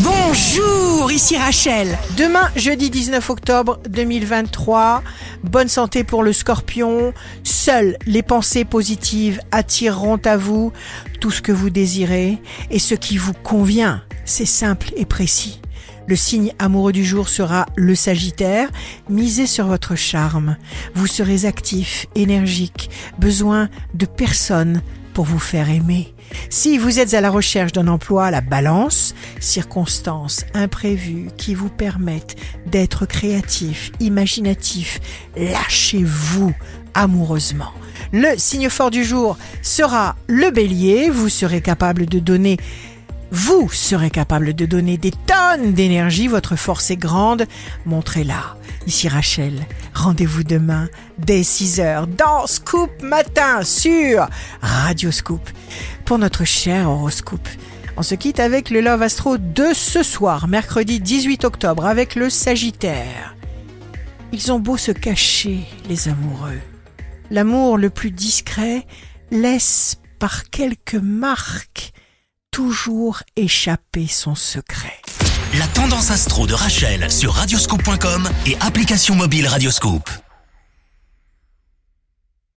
Bonjour, ici Rachel. Demain, jeudi 19 octobre 2023, bonne santé pour le scorpion. Seules les pensées positives attireront à vous tout ce que vous désirez et ce qui vous convient. C'est simple et précis. Le signe amoureux du jour sera le Sagittaire. Misez sur votre charme. Vous serez actif, énergique, besoin de personne pour vous faire aimer. Si vous êtes à la recherche d'un emploi, la balance, circonstances imprévues qui vous permettent d'être créatif, imaginatif, lâchez-vous amoureusement. Le signe fort du jour sera le bélier. Vous serez capable de donner vous serez capable de donner des tonnes d'énergie, votre force est grande, montrez-la. Ici Rachel, rendez-vous demain dès 6h dans Scoop Matin sur Radio Scoop pour notre cher horoscope. On se quitte avec le Love Astro de ce soir, mercredi 18 octobre, avec le Sagittaire. Ils ont beau se cacher, les amoureux. L'amour le plus discret laisse par quelques marques toujours échapper son secret. La tendance astro de Rachel sur radioscope.com et application mobile Radioscope.